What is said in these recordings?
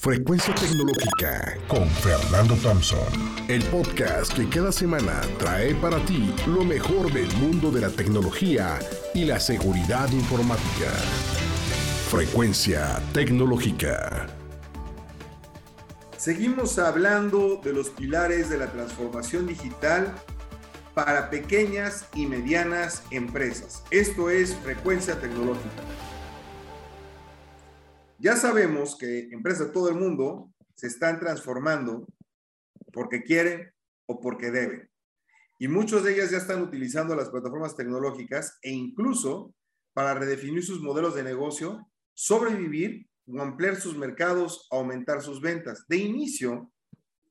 Frecuencia Tecnológica con Fernando Thompson. El podcast que cada semana trae para ti lo mejor del mundo de la tecnología y la seguridad informática. Frecuencia Tecnológica. Seguimos hablando de los pilares de la transformación digital para pequeñas y medianas empresas. Esto es Frecuencia Tecnológica. Ya sabemos que empresas de todo el mundo se están transformando porque quieren o porque deben. Y muchas de ellas ya están utilizando las plataformas tecnológicas e incluso para redefinir sus modelos de negocio, sobrevivir o ampliar sus mercados, aumentar sus ventas. De inicio,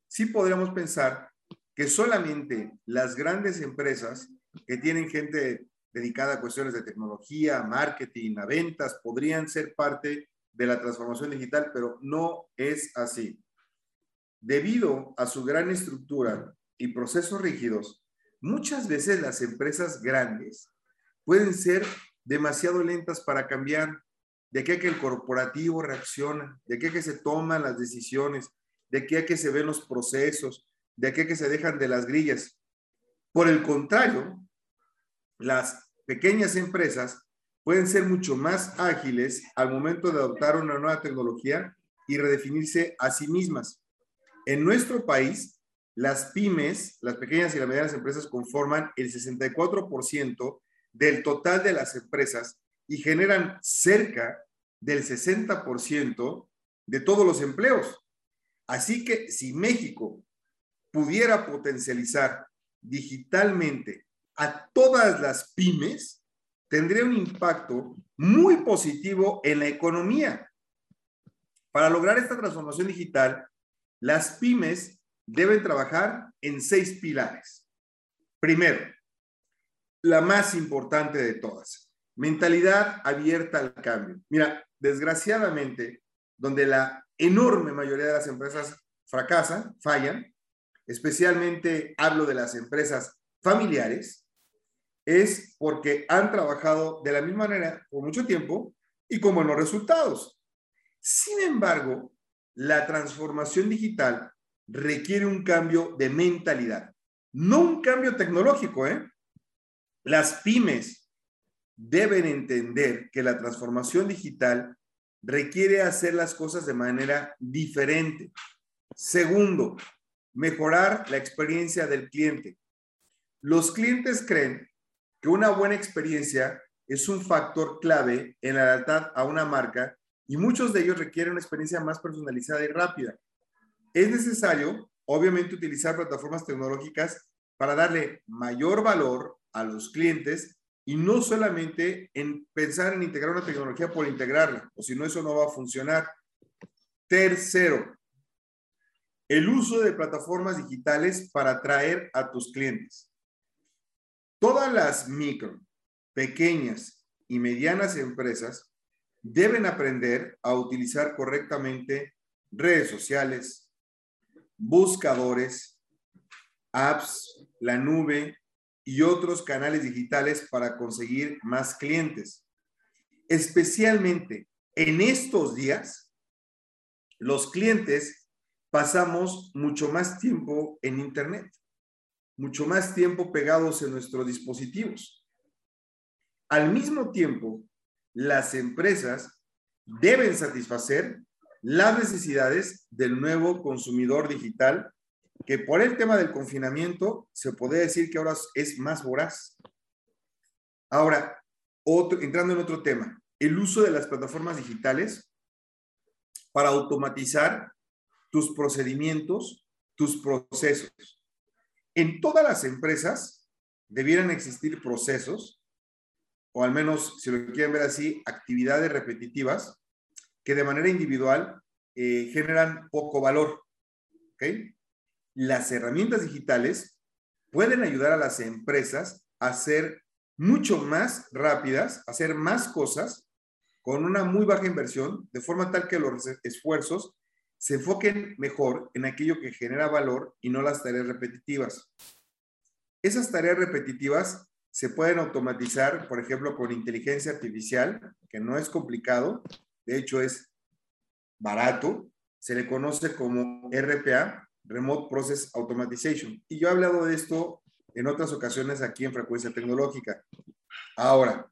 sí podríamos pensar que solamente las grandes empresas que tienen gente dedicada a cuestiones de tecnología, marketing, a ventas, podrían ser parte de la transformación digital, pero no es así. Debido a su gran estructura y procesos rígidos, muchas veces las empresas grandes pueden ser demasiado lentas para cambiar, de qué que el corporativo reacciona, de qué que se toman las decisiones, de qué que se ven los procesos, de qué que se dejan de las grillas. Por el contrario, las pequeñas empresas pueden ser mucho más ágiles al momento de adoptar una nueva tecnología y redefinirse a sí mismas. En nuestro país, las pymes, las pequeñas y las medianas empresas conforman el 64% del total de las empresas y generan cerca del 60% de todos los empleos. Así que si México pudiera potencializar digitalmente a todas las pymes, tendría un impacto muy positivo en la economía. Para lograr esta transformación digital, las pymes deben trabajar en seis pilares. Primero, la más importante de todas, mentalidad abierta al cambio. Mira, desgraciadamente, donde la enorme mayoría de las empresas fracasan, fallan, especialmente hablo de las empresas familiares, es porque han trabajado de la misma manera por mucho tiempo y con buenos resultados. Sin embargo, la transformación digital requiere un cambio de mentalidad, no un cambio tecnológico. ¿eh? Las pymes deben entender que la transformación digital requiere hacer las cosas de manera diferente. Segundo, mejorar la experiencia del cliente. Los clientes creen que una buena experiencia es un factor clave en la lealtad a una marca y muchos de ellos requieren una experiencia más personalizada y rápida. Es necesario, obviamente, utilizar plataformas tecnológicas para darle mayor valor a los clientes y no solamente en pensar en integrar una tecnología por integrarla, o si no, eso no va a funcionar. Tercero, el uso de plataformas digitales para atraer a tus clientes. Todas las micro, pequeñas y medianas empresas deben aprender a utilizar correctamente redes sociales, buscadores, apps, la nube y otros canales digitales para conseguir más clientes. Especialmente en estos días, los clientes pasamos mucho más tiempo en Internet mucho más tiempo pegados en nuestros dispositivos. Al mismo tiempo, las empresas deben satisfacer las necesidades del nuevo consumidor digital, que por el tema del confinamiento se puede decir que ahora es más voraz. Ahora, otro, entrando en otro tema, el uso de las plataformas digitales para automatizar tus procedimientos, tus procesos. En todas las empresas debieran existir procesos, o al menos, si lo quieren ver así, actividades repetitivas que de manera individual eh, generan poco valor. Las herramientas digitales pueden ayudar a las empresas a ser mucho más rápidas, a hacer más cosas con una muy baja inversión, de forma tal que los esfuerzos se enfoquen mejor en aquello que genera valor y no las tareas repetitivas. Esas tareas repetitivas se pueden automatizar, por ejemplo, con inteligencia artificial, que no es complicado, de hecho es barato, se le conoce como RPA, Remote Process Automatization. Y yo he hablado de esto en otras ocasiones aquí en Frecuencia Tecnológica. Ahora,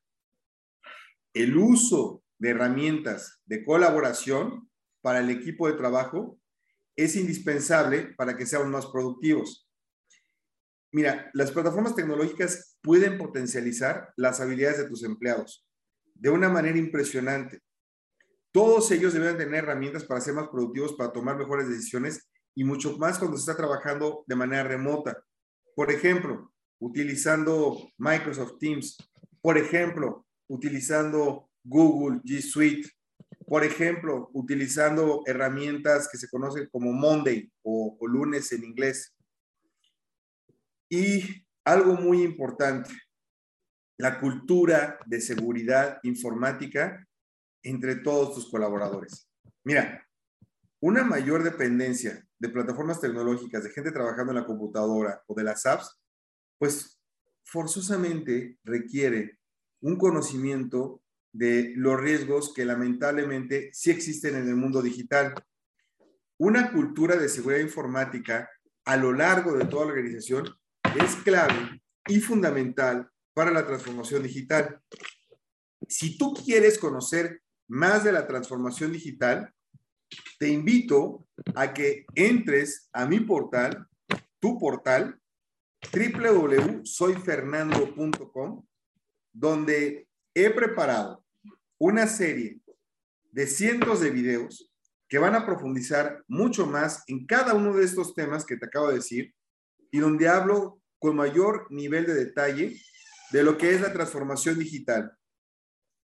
el uso de herramientas de colaboración para el equipo de trabajo es indispensable para que seamos más productivos. Mira, las plataformas tecnológicas pueden potencializar las habilidades de tus empleados de una manera impresionante. Todos ellos deben tener herramientas para ser más productivos, para tomar mejores decisiones y mucho más cuando se está trabajando de manera remota. Por ejemplo, utilizando Microsoft Teams. Por ejemplo, utilizando Google G Suite. Por ejemplo, utilizando herramientas que se conocen como Monday o, lunes en inglés. Y algo muy importante, la cultura de seguridad informática entre todos tus colaboradores. Mira, una mayor dependencia de plataformas tecnológicas, de gente trabajando en la computadora o de las apps, pues forzosamente requiere un conocimiento de los riesgos que lamentablemente sí existen en el mundo digital. Una cultura de seguridad informática a lo largo de toda la organización es clave y fundamental para la transformación digital. Si tú quieres conocer más de la transformación digital, te invito a que entres a mi portal, tu portal, www.soyfernando.com, donde he preparado una serie de cientos de videos que van a profundizar mucho más en cada uno de estos temas que te acabo de decir y donde hablo con mayor nivel de detalle de lo que es la transformación digital,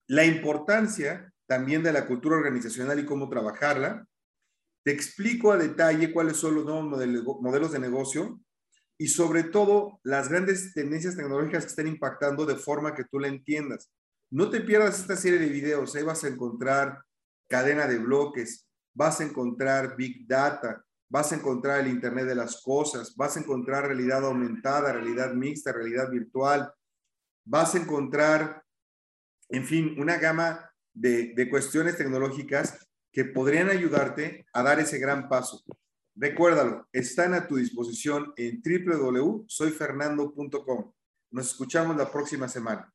la importancia también de la cultura organizacional y cómo trabajarla. Te explico a detalle cuáles son los nuevos modelos de negocio y sobre todo las grandes tendencias tecnológicas que están impactando de forma que tú la entiendas. No te pierdas esta serie de videos, ahí vas a encontrar cadena de bloques, vas a encontrar Big Data, vas a encontrar el Internet de las Cosas, vas a encontrar realidad aumentada, realidad mixta, realidad virtual, vas a encontrar, en fin, una gama de, cuestiones tecnológicas que podrían ayudarte a dar ese gran paso. Recuérdalo, están a tu disposición en www.soyfernando.com. Nos escuchamos la próxima semana.